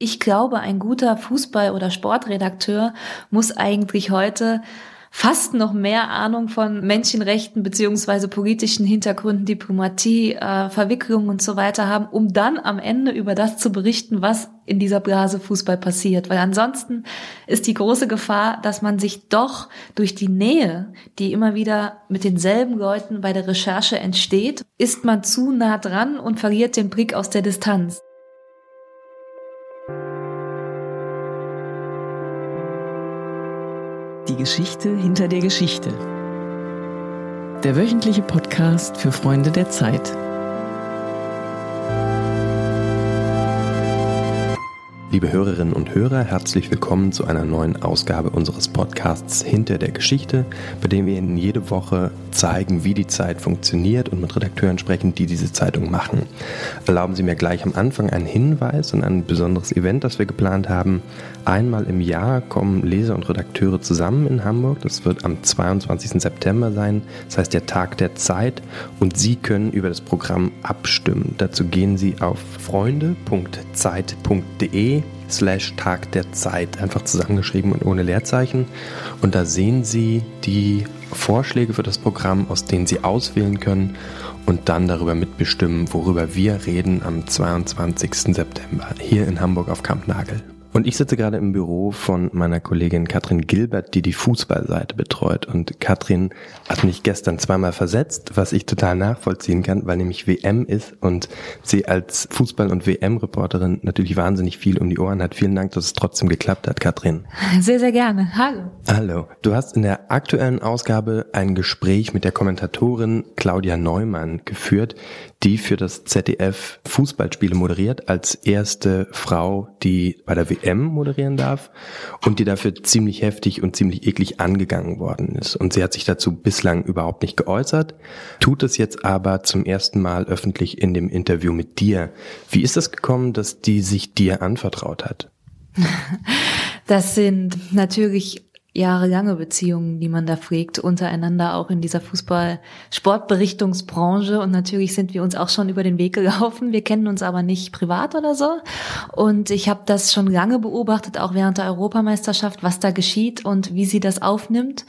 Ich glaube, ein guter Fußball- oder Sportredakteur muss eigentlich heute fast noch mehr Ahnung von Menschenrechten beziehungsweise politischen Hintergründen, Diplomatie, äh, Verwicklungen und so weiter haben, um dann am Ende über das zu berichten, was in dieser Blase Fußball passiert. Weil ansonsten ist die große Gefahr, dass man sich doch durch die Nähe, die immer wieder mit denselben Leuten bei der Recherche entsteht, ist man zu nah dran und verliert den Blick aus der Distanz. Geschichte hinter der Geschichte. Der wöchentliche Podcast für Freunde der Zeit. Liebe Hörerinnen und Hörer, herzlich willkommen zu einer neuen Ausgabe unseres Podcasts Hinter der Geschichte, bei dem wir Ihnen jede Woche zeigen, wie die Zeit funktioniert und mit Redakteuren sprechen, die diese Zeitung machen. Erlauben Sie mir gleich am Anfang einen Hinweis und ein besonderes Event, das wir geplant haben. Einmal im Jahr kommen Leser und Redakteure zusammen in Hamburg. Das wird am 22. September sein, das heißt der Tag der Zeit und Sie können über das Programm abstimmen. Dazu gehen Sie auf freunde.zeit.de slash Tag der Zeit, einfach zusammengeschrieben und ohne Leerzeichen. Und da sehen Sie die Vorschläge für das Programm, aus denen Sie auswählen können und dann darüber mitbestimmen, worüber wir reden am 22. September hier in Hamburg auf Kampnagel. Und ich sitze gerade im Büro von meiner Kollegin Katrin Gilbert, die die Fußballseite betreut. Und Katrin hat mich gestern zweimal versetzt, was ich total nachvollziehen kann, weil nämlich WM ist und sie als Fußball- und WM-Reporterin natürlich wahnsinnig viel um die Ohren hat. Vielen Dank, dass es trotzdem geklappt hat, Katrin. Sehr, sehr gerne. Hallo. Hallo. Du hast in der aktuellen Ausgabe ein Gespräch mit der Kommentatorin Claudia Neumann geführt, die für das ZDF Fußballspiele moderiert, als erste Frau, die bei der WM moderieren darf und die dafür ziemlich heftig und ziemlich eklig angegangen worden ist. Und sie hat sich dazu bislang überhaupt nicht geäußert, tut es jetzt aber zum ersten Mal öffentlich in dem Interview mit dir. Wie ist das gekommen, dass die sich dir anvertraut hat? Das sind natürlich jahrelange Beziehungen, die man da pflegt, untereinander auch in dieser Fußball-Sportberichtungsbranche. Und natürlich sind wir uns auch schon über den Weg gelaufen. Wir kennen uns aber nicht privat oder so. Und ich habe das schon lange beobachtet, auch während der Europameisterschaft, was da geschieht und wie sie das aufnimmt.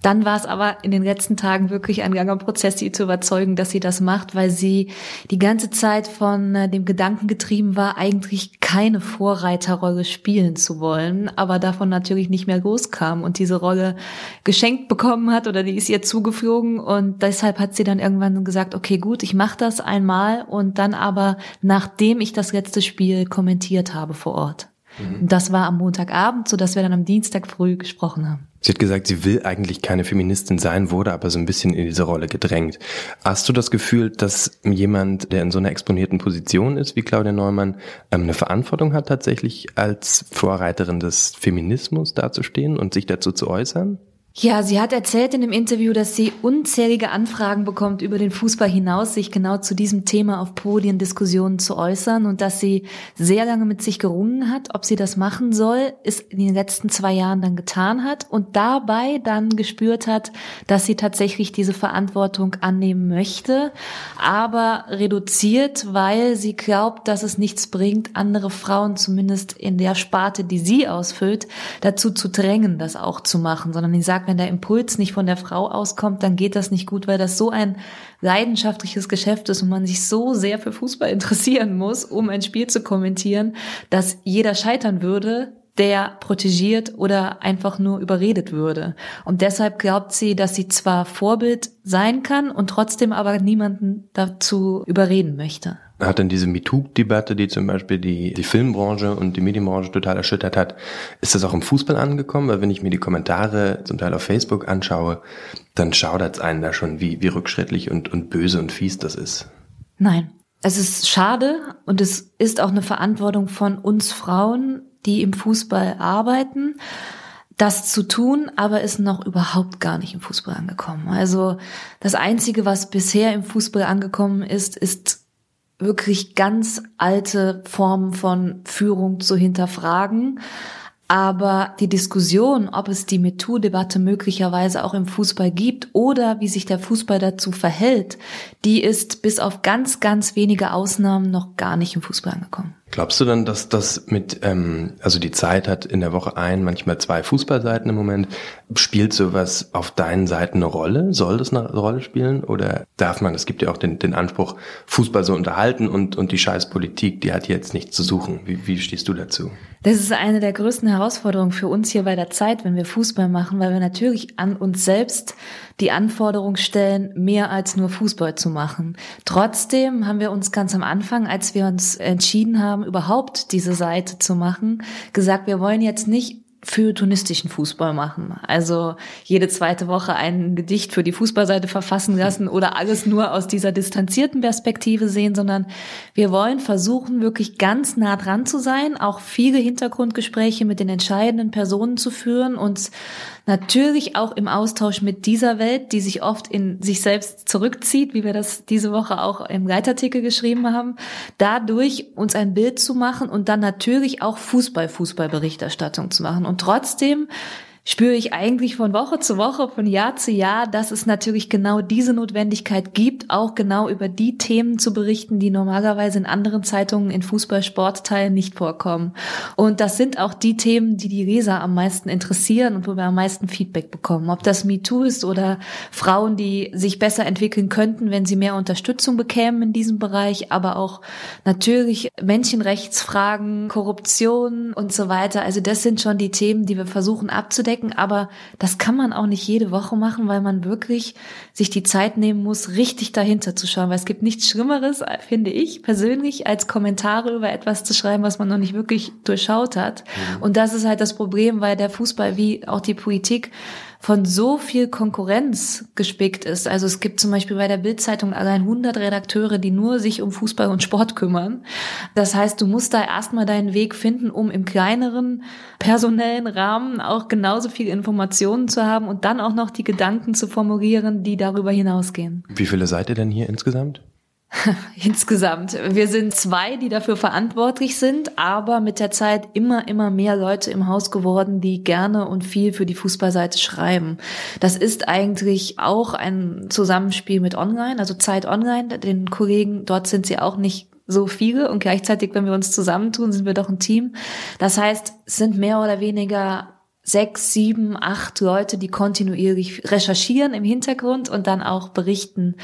Dann war es aber in den letzten Tagen wirklich ein langer Prozess, sie zu überzeugen, dass sie das macht, weil sie die ganze Zeit von äh, dem Gedanken getrieben war, eigentlich keine Vorreiterrolle spielen zu wollen, aber davon natürlich nicht mehr loskam und diese Rolle geschenkt bekommen hat oder die ist ihr zugeflogen und deshalb hat sie dann irgendwann gesagt, okay, gut, ich mache das einmal und dann aber nachdem ich das letzte Spiel kommentiert habe vor Ort. Mhm. Das war am Montagabend, so dass wir dann am Dienstag früh gesprochen haben. Sie hat gesagt, sie will eigentlich keine Feministin sein, wurde aber so ein bisschen in diese Rolle gedrängt. Hast du das Gefühl, dass jemand, der in so einer exponierten Position ist wie Claudia Neumann, ähm, eine Verantwortung hat, tatsächlich als Vorreiterin des Feminismus dazustehen und sich dazu zu äußern? Ja, sie hat erzählt in dem Interview, dass sie unzählige Anfragen bekommt, über den Fußball hinaus sich genau zu diesem Thema auf Podiendiskussionen zu äußern und dass sie sehr lange mit sich gerungen hat, ob sie das machen soll, es in den letzten zwei Jahren dann getan hat und dabei dann gespürt hat, dass sie tatsächlich diese Verantwortung annehmen möchte, aber reduziert, weil sie glaubt, dass es nichts bringt, andere Frauen zumindest in der Sparte, die sie ausfüllt, dazu zu drängen, das auch zu machen, sondern sie sagt, gesagt, wenn der Impuls nicht von der Frau auskommt, dann geht das nicht gut, weil das so ein leidenschaftliches Geschäft ist und man sich so sehr für Fußball interessieren muss, um ein Spiel zu kommentieren, dass jeder scheitern würde, der protegiert oder einfach nur überredet würde. Und deshalb glaubt sie, dass sie zwar Vorbild sein kann und trotzdem aber niemanden dazu überreden möchte hat dann diese MeToo-Debatte, die zum Beispiel die, die Filmbranche und die Medienbranche total erschüttert hat, ist das auch im Fußball angekommen? Weil wenn ich mir die Kommentare zum Teil auf Facebook anschaue, dann schaudert es einen da schon, wie, wie rückschrittlich und, und böse und fies das ist. Nein. Es ist schade und es ist auch eine Verantwortung von uns Frauen, die im Fußball arbeiten, das zu tun, aber ist noch überhaupt gar nicht im Fußball angekommen. Also das Einzige, was bisher im Fußball angekommen ist, ist wirklich ganz alte Formen von Führung zu hinterfragen. Aber die Diskussion, ob es die MeToo-Debatte möglicherweise auch im Fußball gibt oder wie sich der Fußball dazu verhält, die ist bis auf ganz, ganz wenige Ausnahmen noch gar nicht im Fußball angekommen. Glaubst du dann, dass das mit, ähm, also die Zeit hat in der Woche ein, manchmal zwei Fußballseiten im Moment, spielt sowas auf deinen Seiten eine Rolle? Soll das eine Rolle spielen? Oder darf man, es gibt ja auch den, den Anspruch, Fußball so unterhalten und, und die Scheißpolitik, die hat jetzt nichts zu suchen. Wie, wie stehst du dazu? Das ist eine der größten Herausforderungen für uns hier bei der Zeit, wenn wir Fußball machen, weil wir natürlich an uns selbst die Anforderung stellen, mehr als nur Fußball zu machen. Trotzdem haben wir uns ganz am Anfang, als wir uns entschieden haben, überhaupt diese Seite zu machen, gesagt, wir wollen jetzt nicht feuilletonistischen Fußball machen. Also jede zweite Woche ein Gedicht für die Fußballseite verfassen lassen oder alles nur aus dieser distanzierten Perspektive sehen, sondern wir wollen versuchen, wirklich ganz nah dran zu sein, auch viele Hintergrundgespräche mit den entscheidenden Personen zu führen, uns Natürlich auch im Austausch mit dieser Welt, die sich oft in sich selbst zurückzieht, wie wir das diese Woche auch im Leitartikel geschrieben haben, dadurch uns ein Bild zu machen und dann natürlich auch Fußball, Fußballberichterstattung zu machen. Und trotzdem spüre ich eigentlich von Woche zu Woche, von Jahr zu Jahr, dass es natürlich genau diese Notwendigkeit gibt, auch genau über die Themen zu berichten, die normalerweise in anderen Zeitungen in Fußball-Sportteilen nicht vorkommen. Und das sind auch die Themen, die die Leser am meisten interessieren und wo wir am meisten Feedback bekommen. Ob das MeToo ist oder Frauen, die sich besser entwickeln könnten, wenn sie mehr Unterstützung bekämen in diesem Bereich, aber auch natürlich Menschenrechtsfragen, Korruption und so weiter. Also das sind schon die Themen, die wir versuchen abzudecken abdecken, aber das kann man auch nicht jede Woche machen, weil man wirklich sich die Zeit nehmen muss, richtig dahinter zu schauen, weil es gibt nichts Schlimmeres, finde ich persönlich, als Kommentare über etwas zu schreiben, was man noch nicht wirklich durchschaut hat. Mhm. Und das ist halt das Problem, weil der Fußball wie auch die Politik von so viel Konkurrenz gespickt ist. Also es gibt zum Beispiel bei der Bildzeitung allein 100 Redakteure, die nur sich um Fußball und Sport kümmern. Das heißt, du musst da erstmal deinen Weg finden, um im kleineren personellen Rahmen auch genauso viel Informationen zu haben und dann auch noch die Gedanken zu formulieren, die darüber hinausgehen. Wie viele seid ihr denn hier insgesamt? Insgesamt. Wir sind zwei, die dafür verantwortlich sind, aber mit der Zeit immer, immer mehr Leute im Haus geworden, die gerne und viel für die Fußballseite schreiben. Das ist eigentlich auch ein Zusammenspiel mit Online, also Zeit Online. Den Kollegen, dort sind sie auch nicht so viele und gleichzeitig, wenn wir uns zusammentun, sind wir doch ein Team. Das heißt, es sind mehr oder weniger sechs, sieben, acht Leute, die kontinuierlich recherchieren im Hintergrund und dann auch berichten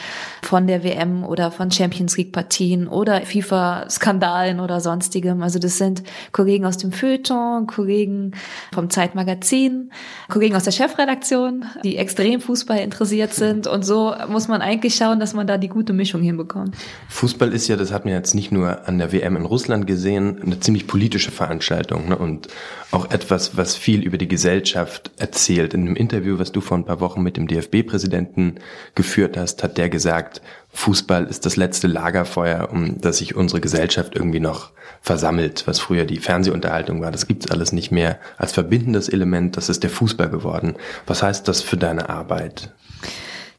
von der WM oder von Champions League Partien oder FIFA-Skandalen oder sonstigem. Also das sind Kollegen aus dem Feuilleton, Kollegen vom Zeitmagazin, Kollegen aus der Chefredaktion, die extrem Fußball interessiert sind und so muss man eigentlich schauen, dass man da die gute Mischung hinbekommt. Fußball ist ja, das hat man jetzt nicht nur an der WM in Russland gesehen, eine ziemlich politische Veranstaltung ne? und auch etwas, was viel über die Gesellschaft erzählt. In einem Interview, was du vor ein paar Wochen mit dem DFB-Präsidenten geführt hast, hat der gesagt, Fußball ist das letzte Lagerfeuer, um das sich unsere Gesellschaft irgendwie noch versammelt, was früher die Fernsehunterhaltung war. Das gibt's alles nicht mehr als verbindendes Element. Das ist der Fußball geworden. Was heißt das für deine Arbeit?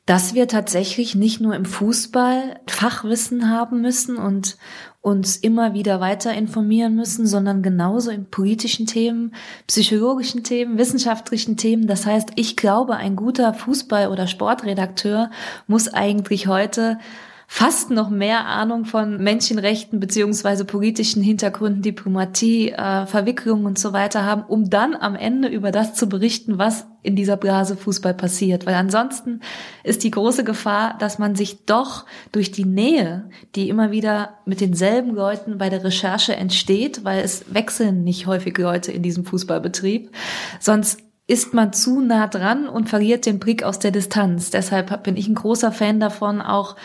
Dass wir tatsächlich nicht nur im Fußball Fachwissen haben müssen und uns immer wieder weiter informieren müssen, sondern genauso in politischen Themen, psychologischen Themen, wissenschaftlichen Themen. Das heißt, ich glaube, ein guter Fußball- oder Sportredakteur muss eigentlich heute fast noch mehr Ahnung von Menschenrechten beziehungsweise politischen Hintergründen, Diplomatie, äh, Verwicklungen und so weiter haben, um dann am Ende über das zu berichten, was in dieser Blase Fußball passiert. Weil ansonsten ist die große Gefahr, dass man sich doch durch die Nähe, die immer wieder mit denselben Leuten bei der Recherche entsteht, weil es wechseln nicht häufig Leute in diesem Fußballbetrieb, sonst ist man zu nah dran und verliert den Blick aus der Distanz. Deshalb bin ich ein großer Fan davon, auch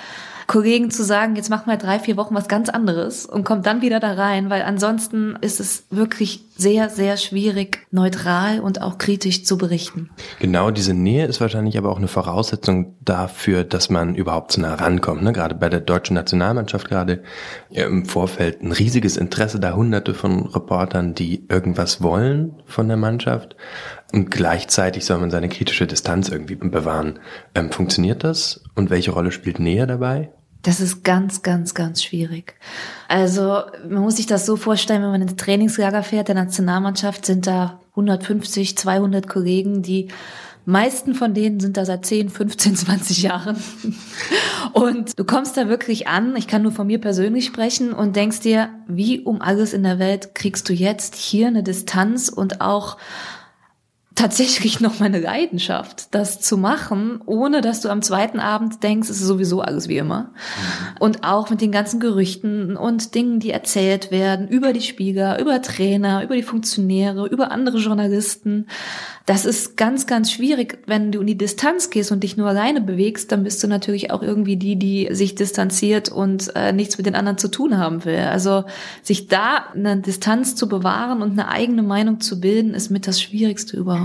Kollegen zu sagen, jetzt machen wir drei, vier Wochen was ganz anderes und kommt dann wieder da rein, weil ansonsten ist es wirklich sehr, sehr schwierig, neutral und auch kritisch zu berichten. Genau, diese Nähe ist wahrscheinlich aber auch eine Voraussetzung dafür, dass man überhaupt zu nah rankommt. Ne? Gerade bei der deutschen Nationalmannschaft gerade im Vorfeld ein riesiges Interesse da, hunderte von Reportern, die irgendwas wollen von der Mannschaft. Und gleichzeitig soll man seine kritische Distanz irgendwie bewahren. Ähm, funktioniert das? Und welche Rolle spielt Nähe dabei? Das ist ganz, ganz, ganz schwierig. Also man muss sich das so vorstellen, wenn man ins Trainingslager fährt, der Nationalmannschaft sind da 150, 200 Kollegen, die meisten von denen sind da seit 10, 15, 20 Jahren. Und du kommst da wirklich an, ich kann nur von mir persönlich sprechen und denkst dir, wie um alles in der Welt kriegst du jetzt hier eine Distanz und auch tatsächlich noch meine Leidenschaft, das zu machen, ohne dass du am zweiten Abend denkst, es ist sowieso alles wie immer. Mhm. Und auch mit den ganzen Gerüchten und Dingen, die erzählt werden über die Spieler, über Trainer, über die Funktionäre, über andere Journalisten. Das ist ganz, ganz schwierig. Wenn du in die Distanz gehst und dich nur alleine bewegst, dann bist du natürlich auch irgendwie die, die sich distanziert und äh, nichts mit den anderen zu tun haben will. Also sich da eine Distanz zu bewahren und eine eigene Meinung zu bilden, ist mit das Schwierigste überhaupt.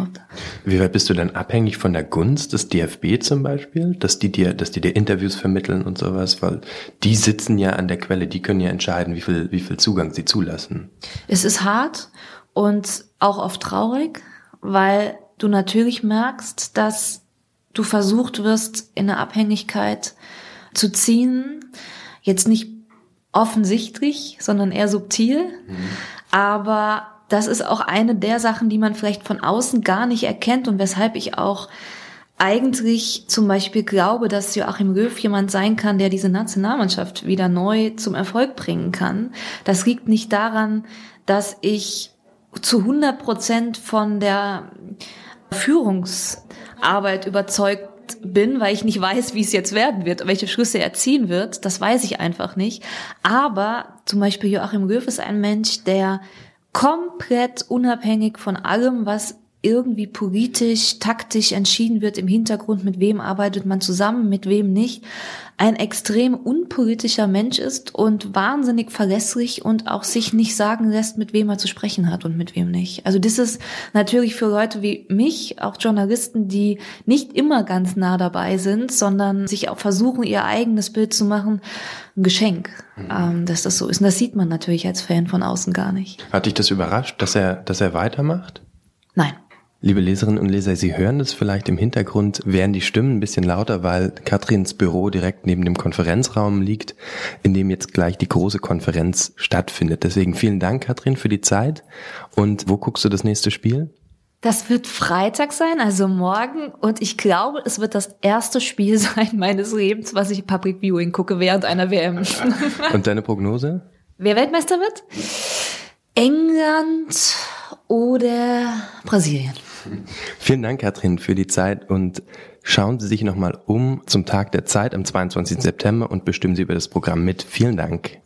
Wie weit bist du denn abhängig von der Gunst des DFB zum Beispiel, dass die dir, dass die dir Interviews vermitteln und sowas, weil die sitzen ja an der Quelle, die können ja entscheiden, wie viel, wie viel Zugang sie zulassen. Es ist hart und auch oft traurig weil du natürlich merkst, dass du versucht wirst, in eine Abhängigkeit zu ziehen. Jetzt nicht offensichtlich, sondern eher subtil. Mhm. Aber das ist auch eine der Sachen, die man vielleicht von außen gar nicht erkennt und weshalb ich auch eigentlich zum Beispiel glaube, dass Joachim Löw jemand sein kann, der diese Nationalmannschaft wieder neu zum Erfolg bringen kann. Das liegt nicht daran, dass ich zu 100 Prozent von der Führungsarbeit überzeugt bin, weil ich nicht weiß, wie es jetzt werden wird, welche Schlüsse er ziehen wird. Das weiß ich einfach nicht. Aber zum Beispiel Joachim Löw ist ein Mensch, der komplett unabhängig von allem, was irgendwie politisch, taktisch entschieden wird im Hintergrund, mit wem arbeitet man zusammen, mit wem nicht, ein extrem unpolitischer Mensch ist und wahnsinnig verlässlich und auch sich nicht sagen lässt, mit wem er zu sprechen hat und mit wem nicht. Also das ist natürlich für Leute wie mich, auch Journalisten, die nicht immer ganz nah dabei sind, sondern sich auch versuchen, ihr eigenes Bild zu machen, ein Geschenk, mhm. Ähm, dass das so ist. Und das sieht man natürlich als Fan von außen gar nicht. Hat dich das überrascht, dass er, dass er weitermacht? Nein. Liebe Leserinnen und Leser, Sie hören es vielleicht im Hintergrund, werden die Stimmen ein bisschen lauter, weil Katrins Büro direkt neben dem Konferenzraum liegt, in dem jetzt gleich die große Konferenz stattfindet. Deswegen vielen Dank, Katrin, für die Zeit. Und wo guckst du das nächste Spiel? Das wird Freitag sein, also morgen. Und ich glaube, es wird das erste Spiel sein meines Lebens, was ich Public Viewing gucke während einer WM. Und deine Prognose? Wer Weltmeister wird? England oder Brasilien. Vielen Dank, Katrin, für die Zeit und schauen Sie sich nochmal um zum Tag der Zeit am 22. September und bestimmen Sie über das Programm mit. Vielen Dank.